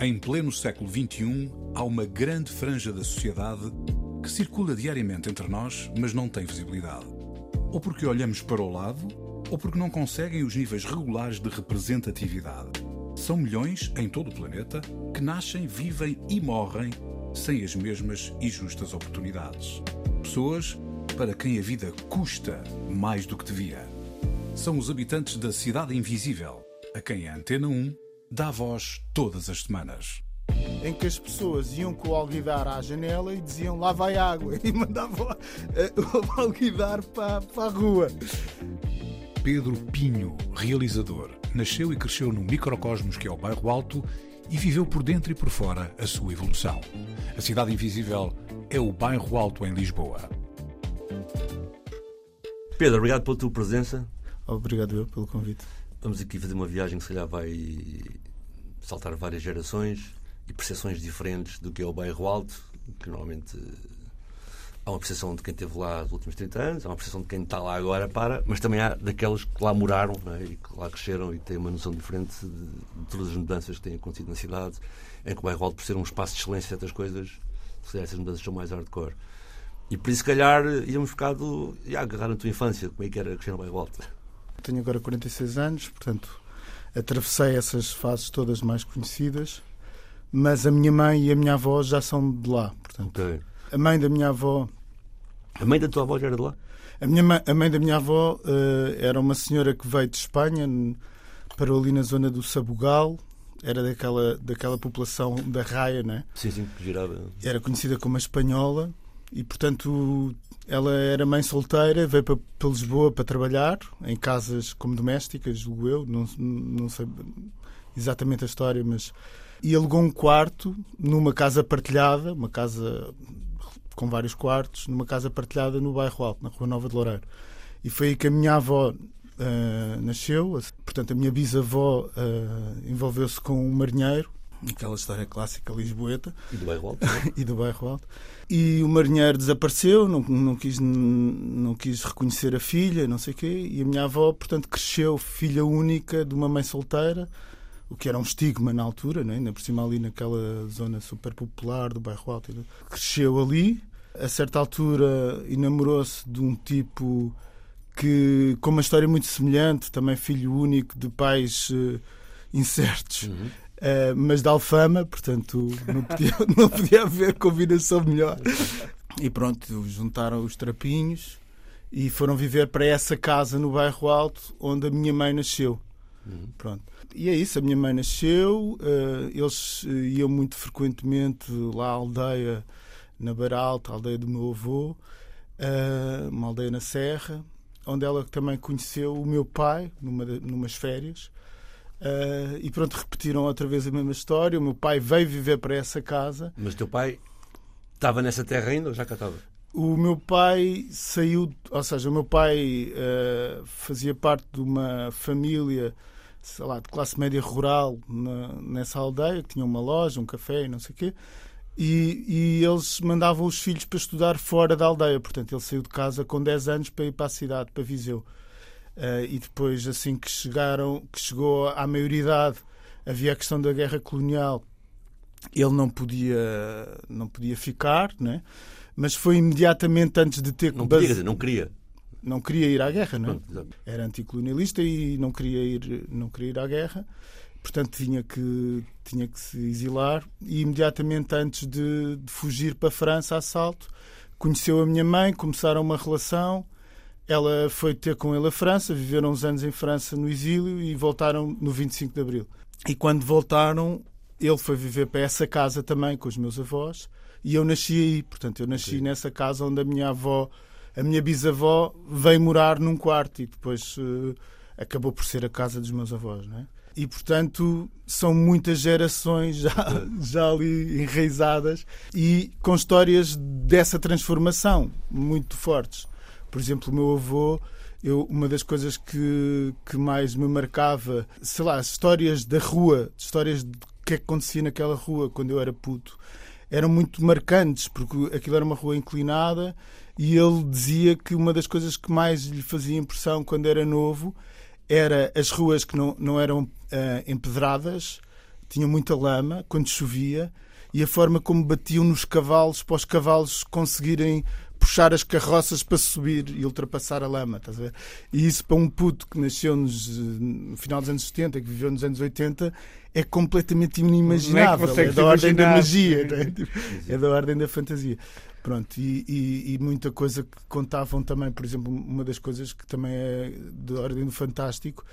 Em pleno século XXI, há uma grande franja da sociedade que circula diariamente entre nós, mas não tem visibilidade. Ou porque olhamos para o lado, ou porque não conseguem os níveis regulares de representatividade. São milhões em todo o planeta que nascem, vivem e morrem sem as mesmas e justas oportunidades. Pessoas para quem a vida custa mais do que devia. São os habitantes da Cidade Invisível, a quem a Antena 1 dá voz todas as semanas. Em que as pessoas iam com o alguidar à janela e diziam lá vai água e mandavam eh, o alguidar para, para a rua. Pedro Pinho, realizador, nasceu e cresceu no microcosmos que é o Bairro Alto e viveu por dentro e por fora a sua evolução. A Cidade Invisível é o Bairro Alto em Lisboa. Pedro, obrigado pela tua presença. Obrigado eu pelo convite. Vamos aqui fazer uma viagem que se calhar vai saltar várias gerações e percepções diferentes do que é o bairro alto, que normalmente há uma percepção de quem esteve lá nos últimos 30 anos, há uma percepção de quem está lá agora para, mas também há daqueles que lá moraram é? e que lá cresceram e têm uma noção diferente de, de, todas as mudanças que têm acontecido na cidade, em que o bairro alto, por ser um espaço de excelência certas coisas, essas mudanças são mais hardcore. E por isso, se calhar, íamos ficar do, e agarrar na tua infância, como é que era crescer no bairro alto. Tenho agora 46 anos, portanto, atravessei essas fases todas mais conhecidas, mas a minha mãe e a minha avó já são de lá. Portanto, Ok. a mãe da minha avó. A mãe da tua avó já era de lá? A, minha mãe, a mãe da minha avó eh, era uma senhora que veio de Espanha, parou ali na zona do Sabugal, era daquela, daquela população da Raia, né? Sim, sim, que girava. era conhecida como a espanhola e, portanto, ela era mãe solteira, veio para, para Lisboa para trabalhar em casas como domésticas, julgo eu, não, não sei exatamente a história, mas. E alugou um quarto numa casa partilhada, uma casa com vários quartos, numa casa partilhada no bairro Alto, na Rua Nova de Loureiro. E foi aí que a minha avó ah, nasceu, portanto, a minha bisavó ah, envolveu-se com um marinheiro, aquela história clássica lisboeta E do bairro alto? é? e do bairro alto. E o marinheiro desapareceu, não, não, quis, não quis reconhecer a filha, não sei o quê. E a minha avó, portanto, cresceu filha única de uma mãe solteira, o que era um estigma na altura, né? ainda por cima ali naquela zona super popular do bairro alto. Cresceu ali. A certa altura enamorou-se de um tipo que, com uma história muito semelhante, também filho único de pais eh, incertos. Uhum. Uh, mas de Alfama, portanto não podia, não podia haver combinação melhor. E pronto, juntaram os trapinhos e foram viver para essa casa no bairro Alto, onde a minha mãe nasceu. Uhum. Pronto. E é isso, a minha mãe nasceu, uh, eles uh, iam muito frequentemente lá à aldeia, na Beira Alta, a aldeia do meu avô, uh, uma aldeia na Serra, onde ela também conheceu o meu pai, numa, numas férias. Uh, e pronto, repetiram outra vez a mesma história. O meu pai veio viver para essa casa. Mas teu pai estava nessa terra ainda ou já cá estava? O meu pai saiu, ou seja, o meu pai uh, fazia parte de uma família, sei lá, de classe média rural na, nessa aldeia, que tinha uma loja, um café e não sei o quê. E, e eles mandavam os filhos para estudar fora da aldeia. Portanto, ele saiu de casa com 10 anos para ir para a cidade, para Viseu. Uh, e depois, assim que chegaram, que chegou à maioridade, havia a questão da guerra colonial. Ele não podia, não podia ficar, né? mas foi imediatamente antes de ter Não podia, não queria. não queria ir à guerra, não é? Pronto, exato. Era anticolonialista e não queria ir, não queria ir à guerra. Portanto, tinha que, tinha que se exilar. E imediatamente antes de, de fugir para a França, a assalto, conheceu a minha mãe, começaram uma relação. Ela foi ter com ele a França, viveram uns anos em França no exílio e voltaram no 25 de Abril. E quando voltaram, ele foi viver para essa casa também com os meus avós e eu nasci aí. Portanto, eu nasci Ok. nessa casa onde a minha avó, a minha bisavó, veio morar num quarto e depois eh, acabou por ser a casa dos meus avós, não é? E, portanto, são muitas gerações já, já ali enraizadas e com histórias dessa transformação muito fortes. Por exemplo, o meu avô, eu, uma das coisas que, que mais me marcava, sei lá, as histórias da rua, histórias de o que é que acontecia naquela rua quando eu era puto, eram muito marcantes, porque aquilo era uma rua inclinada e ele dizia que uma das coisas que mais lhe fazia impressão quando era novo era as ruas que não, não eram ah, empedradas, tinham muita lama quando chovia e a forma como batiam nos cavalos para os cavalos conseguirem puxar as carroças para subir e ultrapassar a lama, estás a ver? E isso para um puto que nasceu nos, no final dos anos 70, que viveu nos anos 80, é completamente inimaginável. É, é, da ordem da magia, é? é da ordem da fantasia. Pronto, e, e, e, muita coisa que contavam também, por exemplo, uma das coisas que também é da ordem do fantástico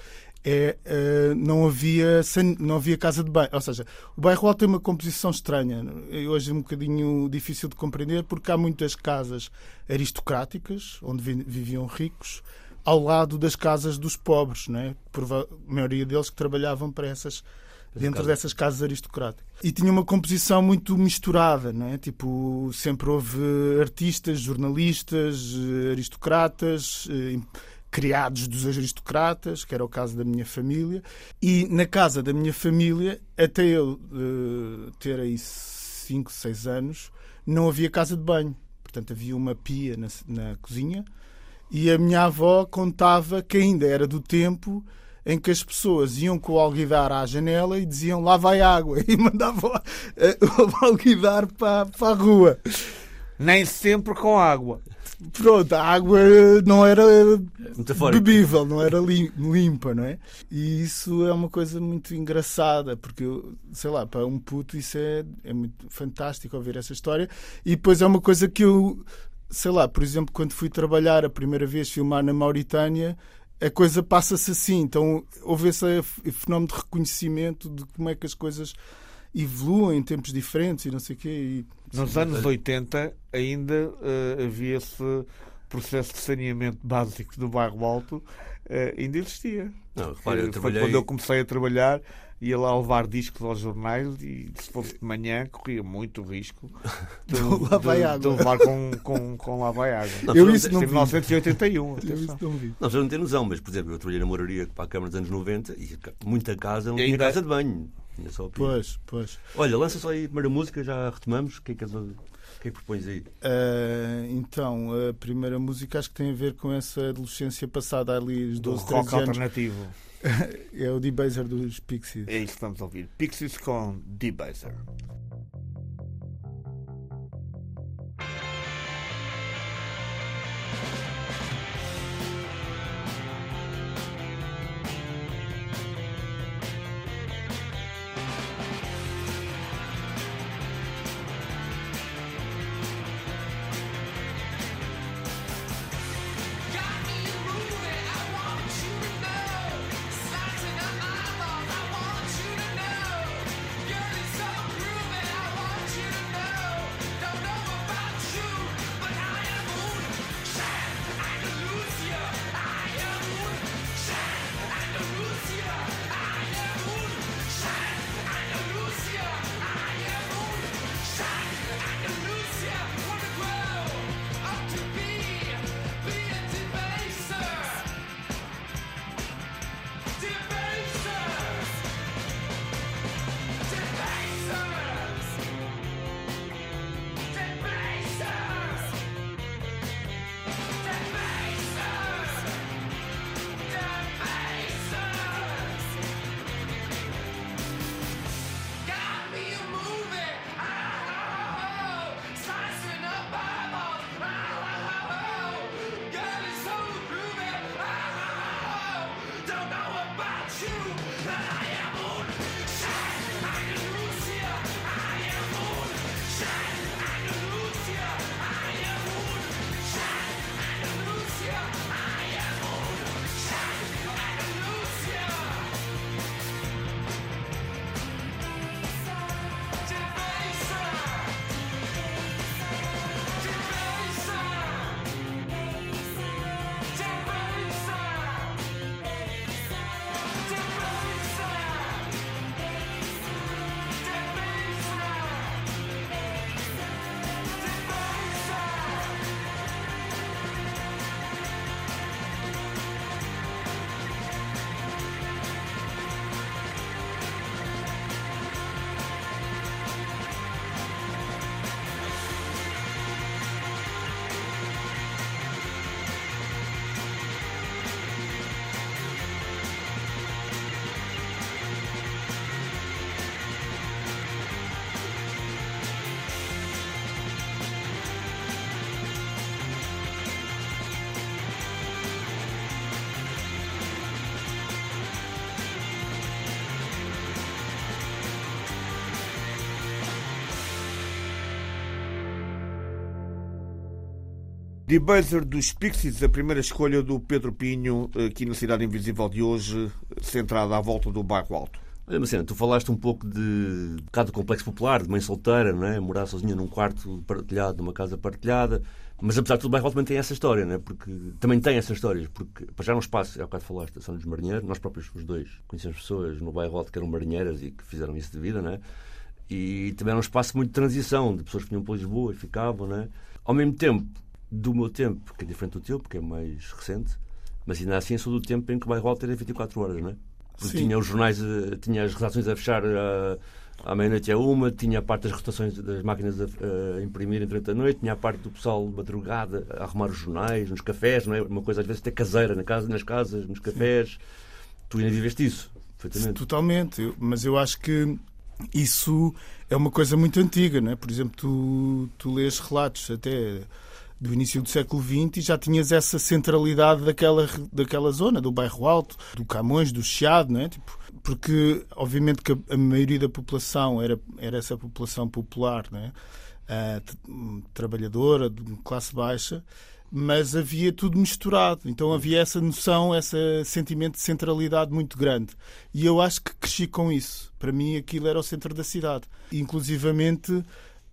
é uh, não havia não havia casa de banho, ou seja, o bairro alto tem uma composição estranha, hoje é um bocadinho difícil de compreender porque há muitas casas aristocráticas onde viviam ricos ao lado das casas dos pobres, não é? Por a maioria deles que trabalhavam para essas dentro dessas casas aristocráticas. E tinha uma composição muito misturada, não é? Tipo, sempre houve artistas, jornalistas, eh, aristocratas, eh, criados dos aristocratas, que era o caso da minha família. E na casa da minha família, até eu uh, ter aí 5, 6 anos, não havia casa de banho. Portanto, havia uma pia na, na cozinha e a minha avó contava que ainda era do tempo em que as pessoas iam com o alguidar à janela e diziam lá vai água e mandavam o alguidar para, para a rua. Nem sempre com água. Pronto, a água não era bebível, não era limpa, não é? E isso é uma coisa muito engraçada, porque, sei lá, para um puto isso é, é muito fantástico ouvir essa história. E depois é uma coisa que eu, sei lá, por exemplo, quando fui trabalhar a primeira vez filmar na Mauritânia, a coisa passa-se assim. Então houve esse fenómeno de reconhecimento de como é que as coisas evoluem em tempos diferentes e não sei o quê. E... Nos anos 80 ainda uh, havia esse processo de saneamento básico do bairro Alto, uh, ainda existia. Não, repara, eu trabalhei... Quando eu comecei a trabalhar, ia lá levar discos aos jornais e se fosse de manhã corria muito risco de, de, de, levar com, com, com lá vai água. Não, eu isso não 1981. Eu isso não vi. Não, não tem noção, mas por exemplo, eu trabalhei na moraria para a Câmara dos anos 90 e muita casa não tinha casa de banho. Tinha só pois, pois. Olha, lança só aí a primeira música, já retomamos. O que é que, o que, é que propões aí? Uh, então, a primeira música acho que tem a ver com essa adolescência passada ali, os 12, Do rock alternativo. é o Debaser dos Pixies. É isso que vamos ouvir. Pixies com Debaser. Debaser dos Pixies, a primeira escolha do Pedro Pinho, aqui na Cidade Invisível de hoje, centrada à volta do bairro Alto. Marcelo, tu falaste um pouco de bocado do complexo popular, de mãe solteira, não é? morar sozinha num quarto partilhado, numa casa partilhada. Mas apesar de tudo, o bairro Alto também tem essa história, não é? porque também tem essas histórias, porque para já é um espaço, é o bocado falaste, São dos Marinheiros, nós próprios, os dois, conhecemos pessoas no bairro Alto que eram marinheiras e que fizeram isso de vida, não é? E também era um espaço muito de transição, de pessoas que vinham para Lisboa e ficavam, não é? Ao mesmo tempo, do meu tempo, que é diferente do teu, porque é mais recente, mas ainda assim sou do tempo em que o bairro Alto era 24 horas, não é? Porque Sim. tinha os jornais, eh, tinha as redações a fechar eh, à meia-noite a uma, tinha a parte das rotações das máquinas a, a imprimir durante a noite, tinha a parte do pessoal de madrugada a arrumar os jornais, nos cafés, não é? Uma coisa às vezes até caseira na casa, nas casas, nos cafés. Tu ainda viveste isso, perfeitamente. Totalmente, mas eu acho que isso é uma coisa muito antiga, não é? Por exemplo, tu, tu lês relatos até do início do século XX e já tinhas essa centralidade daquela, daquela zona, do bairro Alto, do Camões, do Chiado, não é? Tipo, porque, obviamente, que a, maioria da população era, era essa população popular, t- trabalhadora, de classe baixa, mas havia tudo misturado. Então havia essa noção, esse sentimento de centralidade muito grande. E eu acho que cresci com isso. Para mim, aquilo era o centro da cidade. Inclusivamente,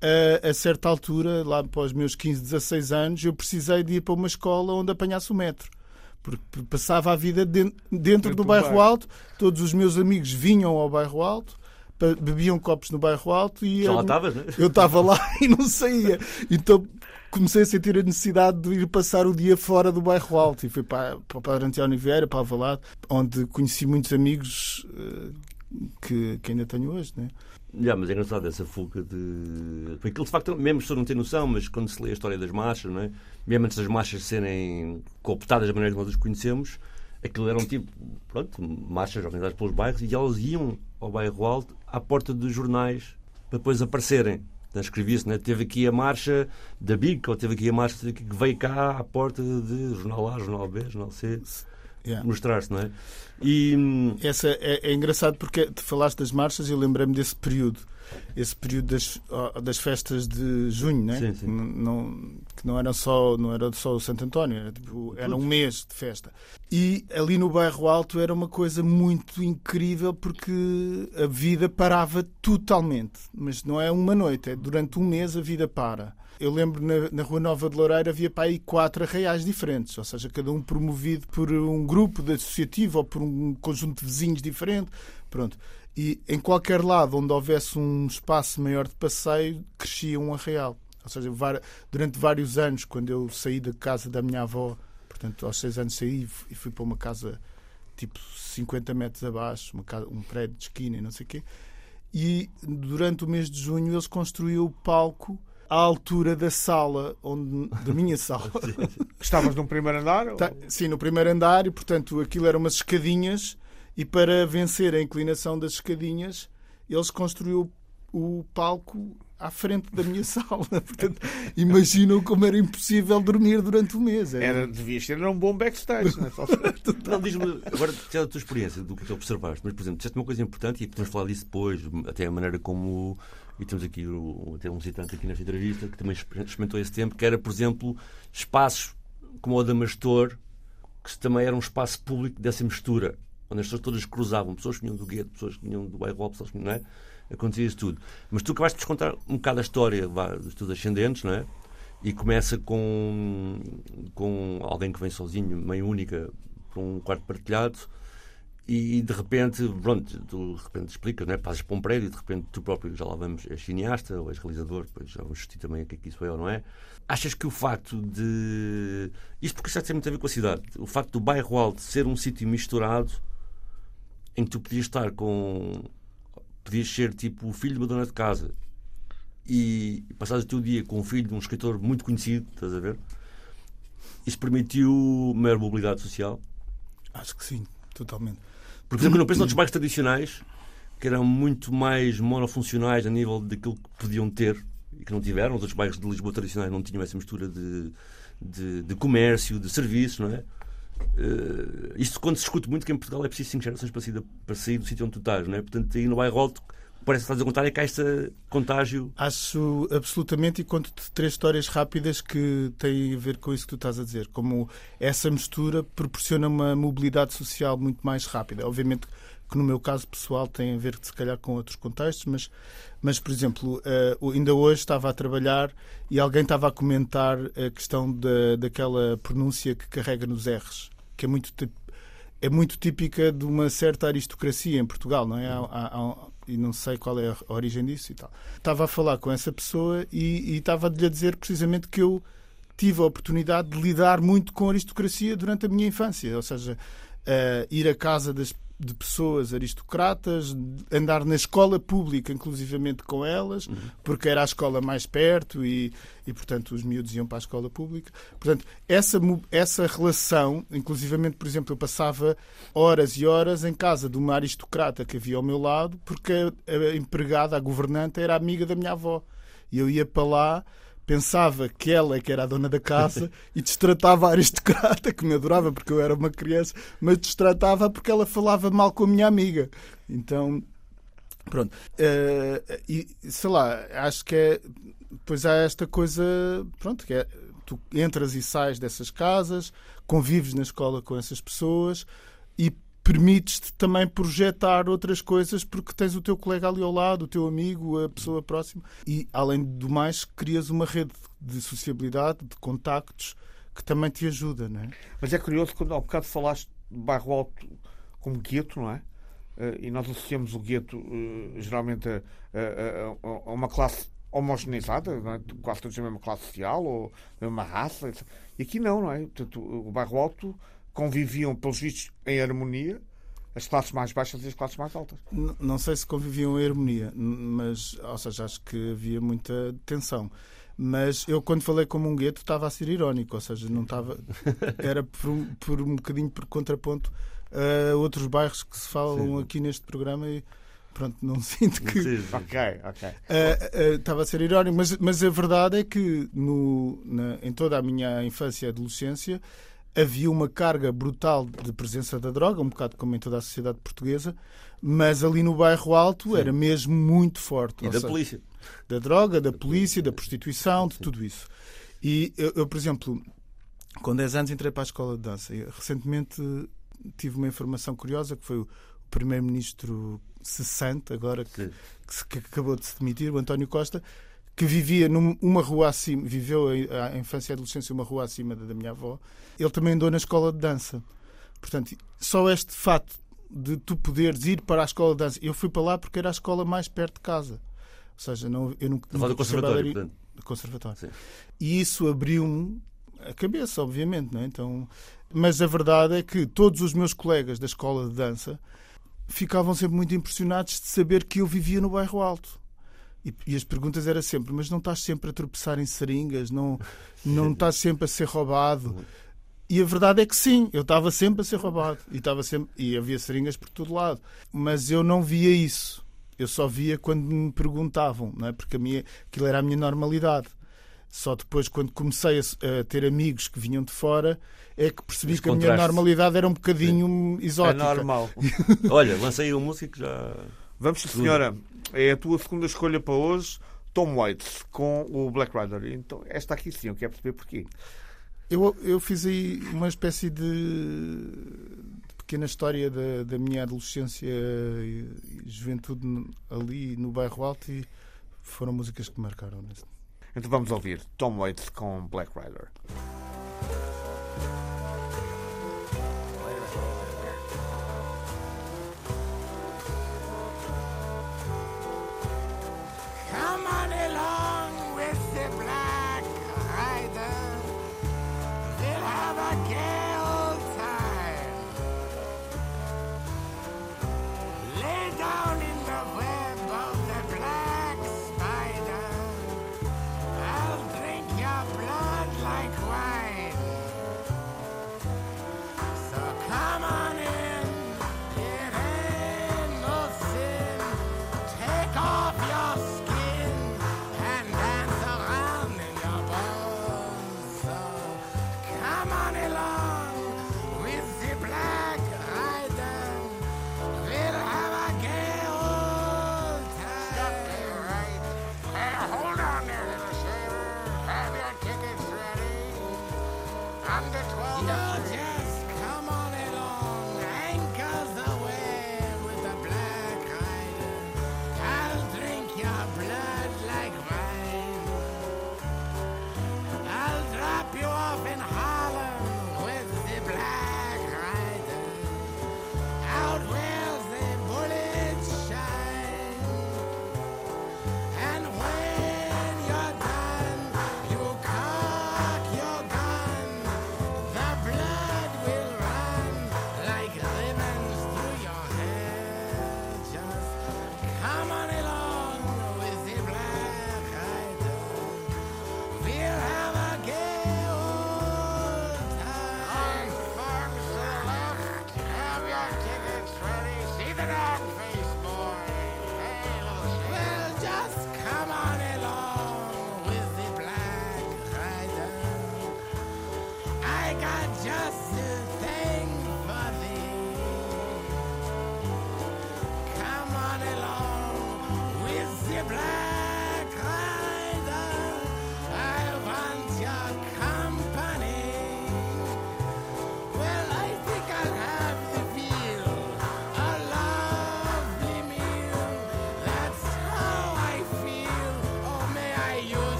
a, a certa altura, lá para os meus 15, 16 anos, eu precisei de ir para uma escola onde apanhasse o metro. Porque passava a vida den- dentro, do bairro bairro. Alto, todos os meus amigos vinham ao bairro Alto, bebiam copos no bairro Alto e Já lá eu- estavas, não é? eu estava lá e não saía. Então comecei a sentir a necessidade de ir passar o dia fora do bairro Alto. E fui para, para o Padre António Vieira, para Alvalade, onde conheci muitos amigos eh, que, que ainda tenho hoje. Né? Já, mas é engraçado essa fuga de. Porque aquilo de facto, mesmo pessoas não têm noção, mas quando se lê a história das marchas, não é? mesmo antes das marchas serem cooptadas da maneira que nós as conhecemos, aquilo eram tipo, pronto, marchas organizadas pelos bairros e elas iam ao bairro alto à porta dos jornais para depois aparecerem. Então, Escrevia-se, né? teve aqui a marcha da BIC, ou teve aqui a marcha que veio cá à porta de jornal A, jornal B, jornal C, Yeah. mostrar-se, não é? E. Essa é, é engraçado porque te falaste das marchas e eu lembrei-me desse período. Esse período das, das festas de junho, né? Sim, sim. Não, que não era só não era só o Santo António, era, tipo, era um mês de festa. E ali no bairro Alto era uma coisa muito incrível porque a vida parava totalmente. Mas não é uma noite, é durante um mês a vida para. Eu lembro na, na Rua Nova de Loureiro havia para aí quatro arraiais diferentes, ou seja, cada um promovido por um grupo de associativo ou por um conjunto de vizinhos diferente. Pronto. E em qualquer lado onde houvesse um espaço maior de passeio, crescia um arraial. Ou seja, durante vários anos, quando eu saí da casa da minha avó, portanto, aos seis anos saí e fui para uma casa tipo 50 metros abaixo, uma casa, um prédio de esquina e não sei o quê. E durante o mês de junho eles construíram o palco à altura da sala, onde, da minha sala. Estavas num primeiro andar? Tá, sim, no primeiro andar, e portanto aquilo eram umas escadinhas, e para vencer a inclinação das escadinhas, eles construíram o palco à frente da minha sala. Portanto, imaginam como era impossível dormir durante o mês. Era- Era, devias ter era um bom backstage. Não é? Não, diz-me, agora, já da tua experiência, do que tu observaste, mas, por exemplo, disseste uma coisa importante e podemos falar disso depois, até a maneira como. E temos aqui o- até um citante aqui nesta entrevista que também exper- experimentou esse tempo, que era, por exemplo, espaços como o da Mastor, que também era um espaço público dessa mistura, onde as pessoas todas cruzavam, pessoas que vinham do gueto, pessoas que vinham do bairro pessoas que não é? Acontecia isso tudo. Mas tu acabaste de contar um bocado a história vá, dos teus ascendentes, não é? E começa com, com alguém que vem sozinho, mãe única, para um quarto partilhado, e de repente, pronto, tu de repente explicas, não é? Passas para um prédio de repente tu próprio, já lá vamos, és cineasta ou és realizador, depois já vamos discutir também o que é que isso é ou não é. Achas que o facto de. Isto porque isto tem muito a ver com a cidade. O facto do bairro Alto ser um sítio misturado em que tu podias estar com. podias ser tipo o filho de uma dona de casa e passares o teu dia com o filho de um escritor muito conhecido, estás a ver? Isso permitiu maior mobilidade social. Acho que sim, totalmente. Por exemplo, não penso noutros bairros tradicionais que eram muito mais monofuncionais a nível daquilo que podiam ter e que não tiveram. Os outros bairros de Lisboa tradicionais não tinham essa mistura de, de, de comércio, de serviços, não é? Eh, isto quando se discute muito que em Portugal é preciso cinco gerações para sair, para sair do sítio onde tu estás, não é? Portanto, aí no bairro alto parece que estás a contar é que há este contágio. Acho absolutamente, e conto-te três histórias rápidas que têm a ver com isso que tu estás a dizer. Como essa mistura proporciona uma mobilidade social muito mais rápida. Obviamente que no meu caso pessoal tem a ver se calhar com outros contextos, mas, mas por exemplo, uh, ainda hoje estava a trabalhar e alguém estava a comentar a questão da, daquela pronúncia que carrega nos R's, que é muito, é muito típica de uma certa aristocracia em Portugal, não é? Há, há, há, e não sei qual é a origem disso e tal. Estava a falar com essa pessoa e, e estava-lhe a dizer precisamente que eu tive a oportunidade de lidar muito com a aristocracia durante a minha infância, ou seja, uh, ir à casa das de pessoas aristocratas, andar na escola pública, inclusivamente com elas, uhum. porque era a escola mais perto e, e, portanto, os miúdos iam para a escola pública. Portanto, essa, essa relação, inclusivamente, por exemplo, eu passava horas e horas em casa de uma aristocrata que havia ao meu lado, porque a, a empregada, a governanta, era amiga da minha avó. E eu ia para lá pensava que ela é que era a dona da casa e destratava a aristocrata, que me adorava porque eu era uma criança, mas destratava porque ela falava mal com a minha amiga. Então, pronto. Uh, e sei lá, acho que é. Pois há esta coisa, pronto, que é. Tu entras e sais dessas casas, convives na escola com essas pessoas e permites-te também projetar outras coisas porque tens o teu colega ali ao lado, o teu amigo, a pessoa próxima. E, além do mais, crias uma rede de sociabilidade, de contactos, que também te ajuda, não é? Mas é curioso, quando há bocado falaste de bairro alto como gueto, não é? Eh, e nós associamos o gueto eh, geralmente a, a, a, uma classe homogeneizada, é? quase todos a mesma classe social ou a mesma raça. E aqui não, não é? Portanto, o bairro alto conviviam, pelos vistos, em harmonia as classes mais baixas e as classes mais altas. Não, não sei se conviviam em harmonia, mas, ou seja, acho que havia muita tensão. Mas eu, quando falei como um gueto, estava a ser irónico, ou seja, não estava. Era por um, por um bocadinho por contraponto a outros bairros que se falam Sim. aqui neste programa e pronto, não sinto que. Sim, ok, ok. Uh, uh, estava a ser irónico, mas, mas a verdade é que no, na, em toda a minha infância e adolescência havia uma carga brutal de presença da droga, um bocado como em toda a sociedade portuguesa, mas ali no bairro Alto Sim. era mesmo muito forte. E da seja, polícia. Da droga, da polícia, da prostituição, de Sim. tudo isso. E eu, eu, por exemplo, com 10 anos entrei para a escola de dança. E, recentemente tive uma informação curiosa que foi o primeiro-ministro cessante, agora que, que, que acabou de se demitir, o António Costa, que vivia numa rua acima, viveu a infância e a adolescência uma rua acima da minha avó, ele também andou na escola de dança. Portanto, só este fato de tu poderes ir para a escola de dança. Eu fui para lá porque era a escola mais perto de casa. Ou seja, não, eu nunca. Não, conservatório, portanto. conservatório. Sim. E isso abriu-me a cabeça, obviamente. Não é? então, mas a verdade é que todos os meus colegas da escola de dança ficavam sempre muito impressionados de saber que eu vivia no bairro Alto. E, e, as perguntas eram sempre: mas não estás sempre a tropeçar em seringas? Não, não estás sempre a ser roubado? E a verdade é que sim, eu estava sempre a ser roubado e, estava sempre, e havia seringas por todo lado. Mas eu não via isso. Eu só via quando me perguntavam, não é? porque a minha, aquilo era a minha normalidade. Só depois, quando comecei a, a ter amigos que vinham de fora, é que percebi Os que a minha normalidade era um bocadinho sim. exótica. É normal. Olha, lancei um músico que já. Vamos, senhora. É a tua segunda escolha para hoje, Tom Waits, com o Black Rider. Então, esta aqui sim, eu quero perceber porquê. Eu, eu fiz aí uma espécie de pequena história da, da minha adolescência e juventude ali no bairro Alto e foram músicas que me marcaram. Então vamos ouvir Tom Waits com Black Rider.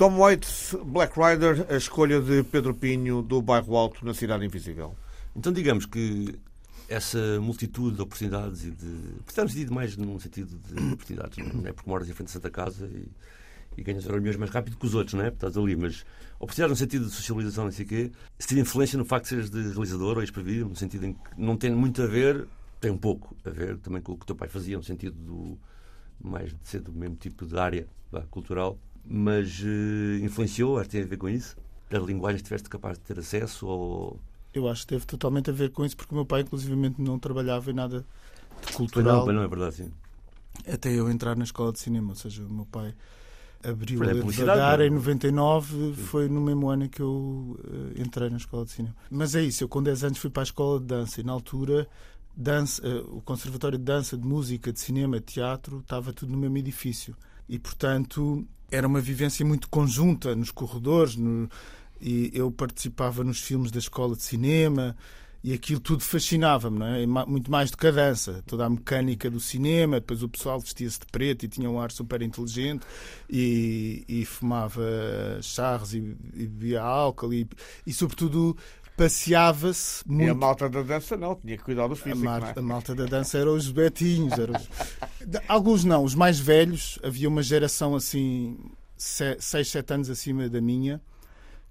Tom Waits, Black Rider, a escolha de Pedro Pinho do Bairro Alto na Cidade Invisível. Então, digamos que essa multitude de oportunidades e de. Precisamos de mais num sentido de oportunidades, não é? Porque moras em frente da Santa Casa e, e ganhas milhões mais rápido que os outros, não é? Estás ali, mas oportunidades no sentido de socialização, não sei o quê, se tiver influência no facto de seres de realizador ou ex-prevídeo, no sentido em que não tem muito a ver, tem um pouco a ver também com o que o teu pai fazia, no sentido do mais de ser do mesmo tipo de área cultural, mas uh, influenciou, acho que tem a ver com isso. As linguagens tiveste capaz de ter acesso ou eu acho que teve totalmente a ver com isso, porque o meu pai, inclusivamente, não trabalhava em nada de cultural. Não, não é verdade, sim. Até eu entrar na escola de cinema, ou seja, o meu pai abriu a devagar em 99, foi no mesmo ano que eu uh, entrei na escola de cinema. Mas é isso, eu com 10 anos fui para a escola de dança e na altura dança, uh, o conservatório de dança, de música, de cinema, de teatro, estava tudo no mesmo edifício. E, portanto, era uma vivência muito conjunta nos corredores, no, e eu participava nos filmes da escola de cinema e aquilo tudo fascinava-me, não é? Muito mais do que a dança, toda a mecânica do cinema. Depois o pessoal vestia-se de preto e tinha um ar super inteligente e, e fumava charros e, e bebia álcool e, e sobretudo, passeava-se muito. E a malta da dança não, tinha que cuidar do físico. A, é? a malta da dança eram os betinhos. Eram os... Alguns não, os mais velhos. Havia uma geração assim, 6, 7 anos acima da minha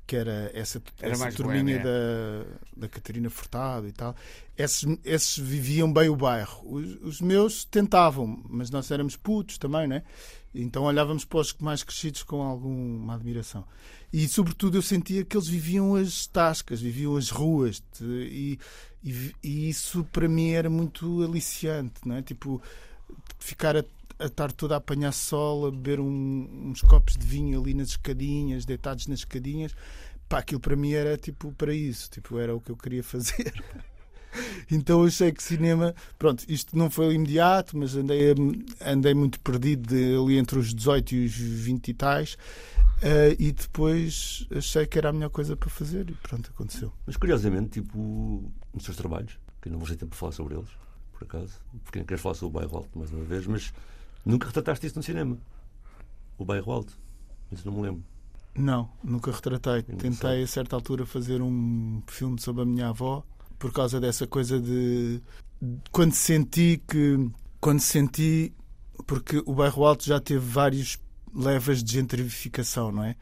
que era essa, era essa turminha da, da Catarina Furtado e tal, esses, esses viviam bem o bairro. Os, os, meus tentavam, mas nós éramos putos também, né? Então olhávamos para os mais crescidos com alguma admiração. E, sobretudo, eu sentia que eles viviam as tascas, viviam as ruas. E, e, e isso, para mim, era muito aliciante, não é? Tipo, ficar a a estar toda a apanhar sol, a beber um, uns copos de vinho ali nas escadinhas, deitados nas escadinhas. Pá, aquilo para mim era tipo para isso, tipo, era o que eu queria fazer. então achei que cinema, pronto, isto não foi imediato, mas andei, andei muito perdido de, ali entre os 18 e os 20 e tais. Uh, e depois achei que era a melhor coisa para fazer e pronto, aconteceu. Mas curiosamente, tipo, nos seus trabalhos, que não vou ter tempo para falar sobre eles, por acaso, porque não queres falar sobre o bairro alto mais uma vez, mas Nunca retrataste isso no cinema? O bairro alto? Isso não me lembro. Não, nunca retratei. Tentei a certa altura fazer um filme sobre a minha avó por causa dessa coisa de quando senti que quando senti porque o bairro alto já teve vários levas de gentrificação, não é?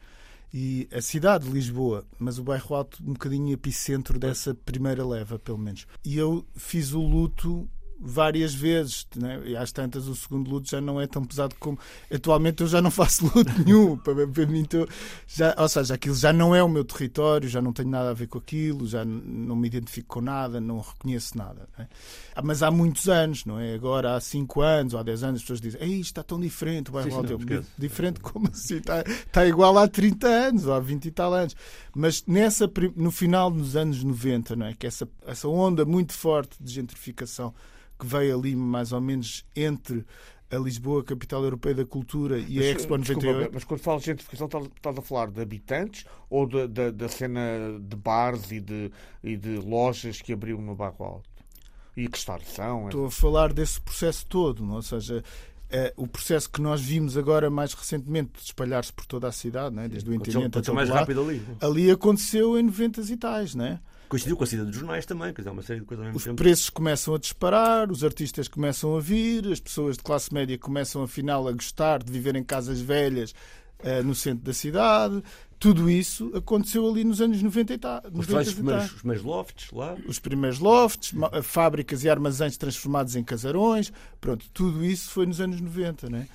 E a cidade de Lisboa, mas o bairro alto um bocadinho epicentro dessa primeira leva, pelo menos. E eu fiz o luto várias vezes. Né? E às tantas o segundo luto já não é tão pesado como. Atualmente eu já não faço luto nenhum. para, para mim, tô, já, ou seja, aquilo já não é o meu território, já não tenho nada a ver com aquilo, já não me identifico com nada, não reconheço nada. Né? Mas há muitos anos, não é? Agora há 5 anos ou há 10 anos as pessoas dizem Ei, está tão diferente o bairro sim, sim, Diferente como assim? Está, está igual há 30 anos ou há 20 e tal anos. Mas nessa, no final dos anos 90, não é? Que essa, essa onda muito forte de gentrificação que veio ali mais ou menos entre a Lisboa, capital europeia da cultura, e mas, a Expo 98. Desculpa, mas quando falas de gentrificação, estás, estás a falar de habitantes ou da, da, da, cena de bares e de, e de lojas que abriu no Barro Alto? E restauração? Estou a falar desse processo todo, não? É? ou seja, é, o processo que nós vimos agora mais recentemente de espalhar-se por toda a cidade, né? desde o entendimento até mais lá, rápido ali. ali aconteceu em 90 e tais, né? Coincidiu com a saída dos jornais também, quer dizer, uma série de coisas ao mesmo Os tempo. preços começam a disparar, os artistas começam a vir, as pessoas de classe média começam afinal a gostar de viver em casas velhas uh, no centro da cidade. Tudo isso aconteceu ali nos anos 90 e tal. Os, os, primeiros, os primeiros lofts lá. Os primeiros lofts, fábricas e armazéns transformados em casarões. Pronto, tudo isso foi nos anos 90, né?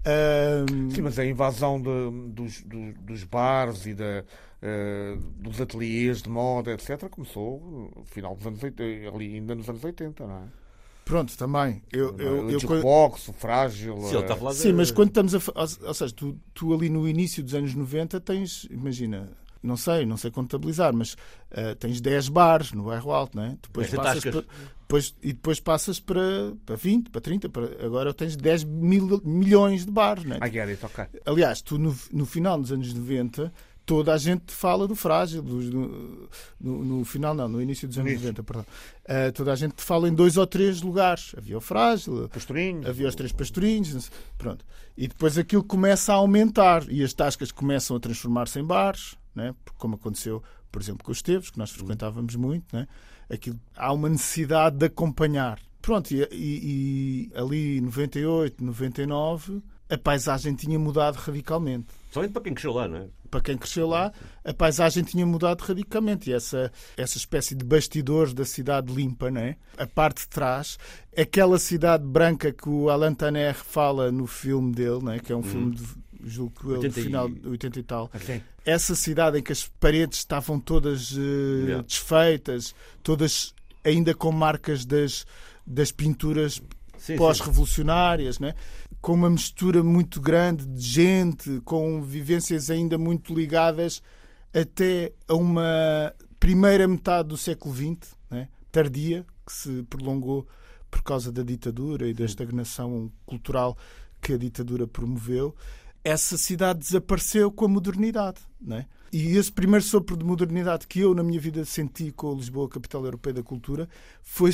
Um... Sim, mas a invasão de, dos, dos, dos bares e da dos ateliês de moda, etc., começou no final dos anos 80, ali ainda nos anos 80, não é? Pronto, também. Eu, eu, o jukebox, o frágil. Sim, uh... Sim, mas quando estamos a. Ou seja, tu, tu ali no início dos anos 90 tens, imagina, não sei, não sei contabilizar, mas uh, tens 10 bares no bairro Alto, não é? Depois passas para, depois, e depois passas para, para 20, para 30, para, agora tens 10 mil, milhões de bares, não é? I get it, okay. Aliás, tu no, no final dos anos 90 toda a gente fala do frágil, no, no, no, final, não, no início dos anos 90, perdão. Uh, toda a gente fala em dois ou três lugares. Havia o frágil, pastorinhos, havia os três pastorinhos, pronto. E depois aquilo começa a aumentar e as tascas começam a transformar-se em bares, né? como aconteceu, por exemplo, com os Teves, que nós frequentávamos muito. Né? Aquilo, há uma necessidade de acompanhar. Pronto, e, e, e ali 98, 99, a paisagem tinha mudado radicalmente. Somente para quem cresceu lá, não é? Para quem cresceu lá, a paisagem tinha mudado radicalmente. E essa, essa espécie de bastidores da cidade limpa, não é? A parte de trás, aquela cidade branca que o Alain Taner fala no filme dele, não é? Que é um hum. filme de julgo que do final de 80 e tal. Okay. Essa cidade em que as paredes estavam todas uh, yeah. desfeitas, todas ainda com marcas das, das pinturas pós-revolucionárias, né? com uma mistura muito grande de gente, com vivências ainda muito ligadas até a uma primeira metade do século XX, né? tardia, que se prolongou por causa da ditadura e da estagnação cultural que a ditadura promoveu. Essa cidade desapareceu com a modernidade. Né? E esse primeiro sopro de modernidade que eu, na minha vida, senti com a Lisboa, capital europeia da cultura, foi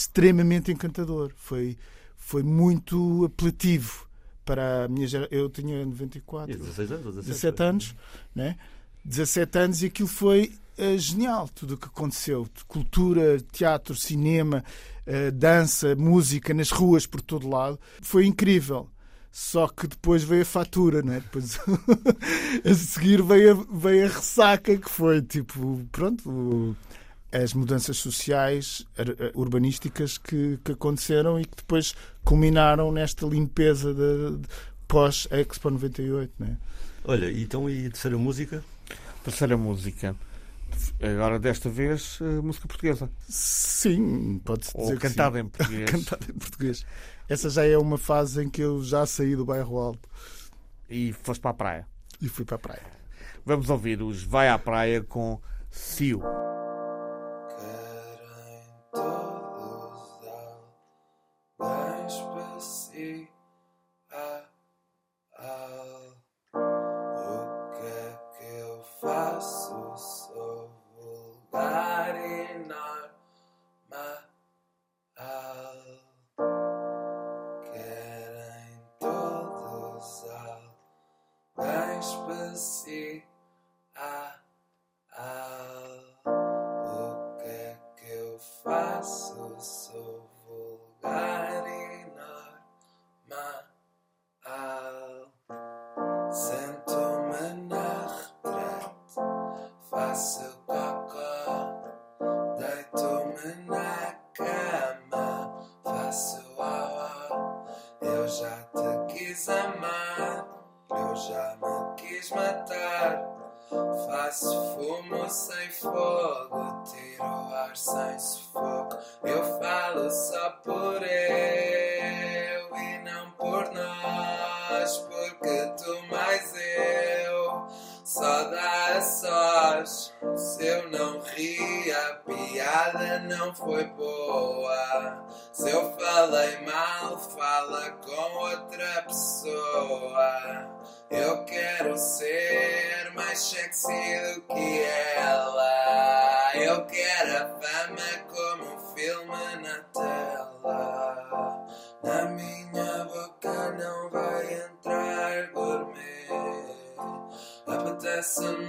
extremamente encantador. Foi, foi muito apelativo para a minha geração. Eu tinha 94, 16 anos, 17, 17 anos, né? 17 anos e aquilo foi uh, genial, tudo o que aconteceu. Cultura, teatro, cinema, uh, dança, música nas ruas por todo lado. Foi incrível. Só que depois veio a fatura, não é? Depois a seguir veio a, veio a ressaca, que foi tipo, pronto, as mudanças sociais urbanísticas que, que aconteceram e que depois culminaram nesta limpeza de, de pós-Expo 98. Né? Olha, então e a terceira música? Terceira música. Agora, desta vez, eh, música portuguesa. Sim, pode-se dizer. Ou cantada em português. cantada em português. Essa já é uma fase em que eu já saí do bairro Alto. E foste para a praia. E fui para a praia. Vamos ouvir os Vai à Praia com Oh. Sil. não foi boa. Se eu falei mal, fala com outra pessoa. Eu quero ser mais sexy do que ela. Eu quero a fama como um filme na tela. Na minha boca não vai entrar gourmet. Apetece-me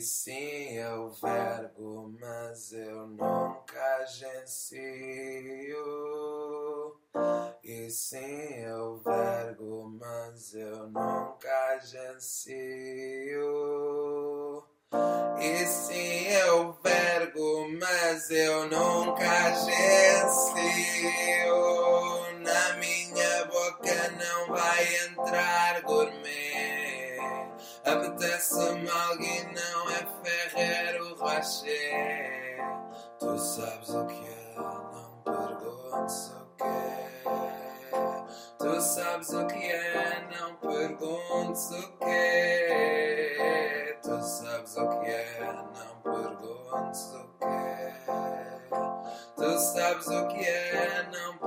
sim é o verbo, mas eu nunca agencio. E sim, eu vergo, mas eu nunca agencio. E sim, eu vergo, mas eu nunca agencio. Na minha boca não vai entrar gourmet. Apetece-me alguém, não é Ferreiro Rocher. Tu sabes o que é, não perguntes o que é. Tu sabes o que é, não perguntes o que é. Tu sabes o que é, não perguntes o que é. Tu sabes o que é, não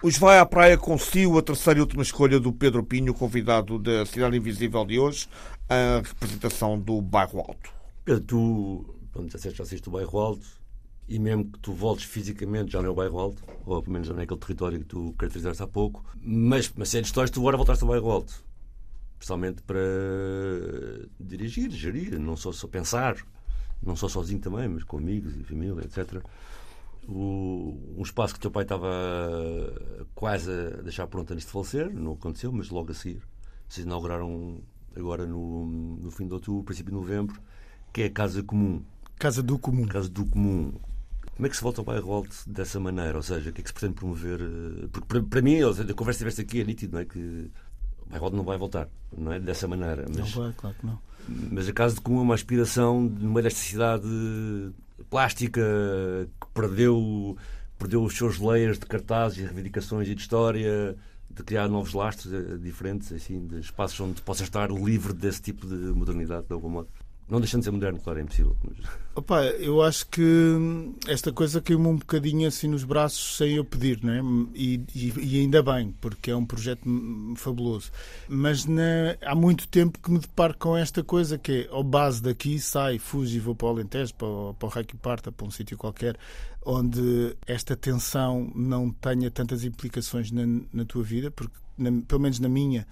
Os Vai à Praia consigo a terceira e última escolha do Pedro Pinho, convidado da Cidade Invisível de hoje, a representação do Bairro Alto. Pedro, tu pronto, já, já assiste o Bairro Alto e mesmo que tu voltes fisicamente já não é o Bairro Alto, ou pelo menos já não é aquele território que tu caracterizaste há pouco, mas série de histórias tu agora voltaste ao Bairro Alto. Especialmente para dirigir, gerir, não só, só pensar, não só sozinho também, mas com amigos e família, etc o, um espaço que o teu pai estava quase a deixar pronto antes de falecer, não aconteceu, mas logo a seguir. Vocês inauguraram agora no, no fim de outubro, princípio de novembro, que é a Casa Comum. Casa do Comum. Casa do Comum. Como é que se volta ao bairro alto dessa maneira? Ou seja, o que é que se pretende promover? Porque para, para mim, a conversa que tiveste aqui é nítido, não é? Que o bairro alto não vai voltar, não é? Dessa maneira. Mas, não vai, claro que não. Mas a Casa de Comum é uma aspiração no meio desta cidade plástica que perdeu, perdeu os seus layers de cartazes e reivindicações e de história, de criar novos lastros eh, diferentes, assim, de espaços onde possa estar livre desse tipo de modernidade, de algum modo. Não deixando de ser moderno, claro, é impossível. Mas... Opa, eu acho que esta coisa caiu-me um bocadinho assim nos braços sem eu pedir, não é? E, e, e ainda bem, porque é um projeto fabuloso. Mas na, há muito tempo que me deparo com esta coisa que é, ao base daqui, sai, fujo e vou para o Alentejo, para o, para o Reiki Parta, para um sítio qualquer, onde esta tensão não tenha tantas implicações na, na tua vida, porque, na, pelo menos na minha,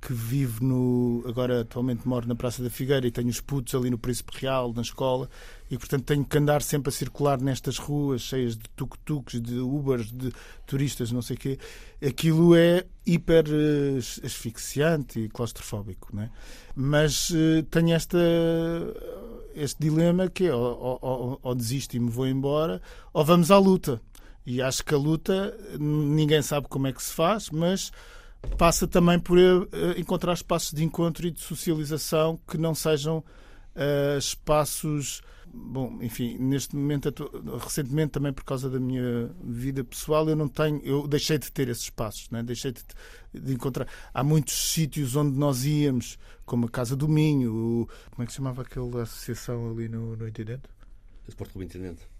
que vive no. Agora, atualmente moro na Praça da Figueira e tenho os putos ali no Príncipe Real, na escola, e portanto tenho que andar sempre a circular nestas ruas cheias de tuk-tuks, de Ubers, de turistas, não sei o quê. Aquilo é hiper eh, asfixiante e claustrofóbico, não é? Mas uh, tenho esta, este dilema que é ou, ou, ou desisto e me vou embora, ou vamos à luta. E acho que a luta ninguém sabe como é que se faz, mas passa também por uh, encontrar espaços de encontro e de socialização que não sejam uh, espaços. Bom, enfim, neste momento, recentemente também por causa da minha vida pessoal, eu não tenho, eu deixei de ter esses espaços, né? deixei de, de encontrar. Há muitos sítios onde nós íamos, como a Casa do Minho, o, como é que se chamava aquela associação ali no, no Intendente? Esporte Clube Intendente.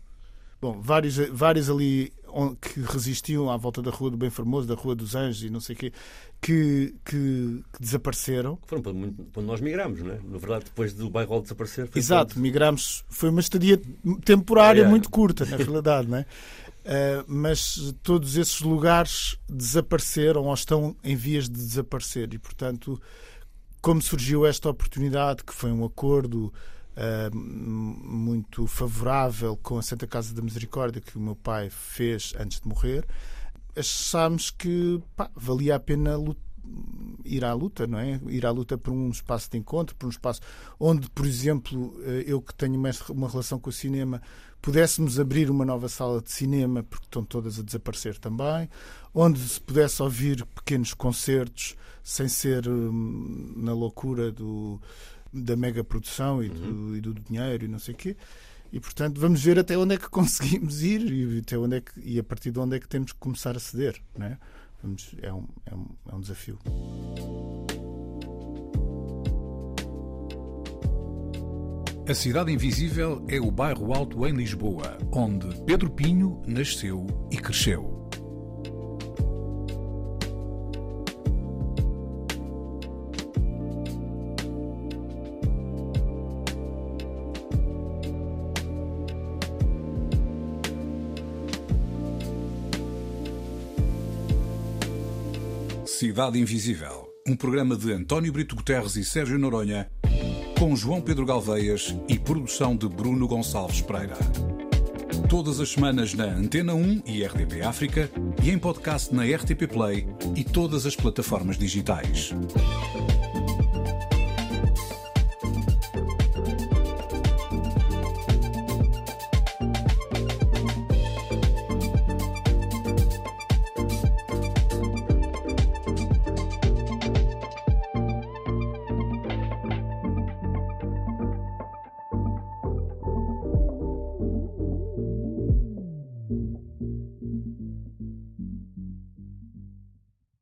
Bom, vários, vários ali que resistiam à volta da Rua do Bem Formoso, da Rua dos Anjos e não sei o quê, que, que, que desapareceram. Foram quando nós migramos, não é? Na verdade, depois do bairro desaparecer. Exato, quando... migramos. Foi uma estadia temporária é, é. muito curta, na realidade, não é? Uh, mas todos esses lugares desapareceram ou estão em vias de desaparecer e, portanto, como surgiu esta oportunidade, que foi um acordo uh, muito favorável com a Santa Casa da Misericórdia que o meu pai fez antes de morrer, achámos que pá, valia a pena lutar ir à luta, não é? Ir à luta por um espaço de encontro, por um espaço onde, por exemplo, eh, eu que tenho uma relação com o cinema, pudéssemos abrir uma nova sala de cinema, porque estão todas a desaparecer também, onde se pudesse ouvir pequenos concertos sem ser hum, na loucura do da mega produção e, uhum. do, e do dinheiro e não sei o quê. E portanto vamos ver até onde é que conseguimos ir e, até onde é que, e a partir de onde é que temos que começar a ceder. Né? Vamos, é, um, é, um, é um desafio. A Cidade Invisível é o bairro alto em Lisboa, onde Pedro Pinho nasceu e cresceu. Cidade Invisível, um programa de António Brito Guterres e Sérgio Noronha com João Pedro Galveias e produção de Bruno Gonçalves Pereira. Todas as semanas na Antena 1 e RDP África e em podcast na RTP Play e todas as plataformas digitais.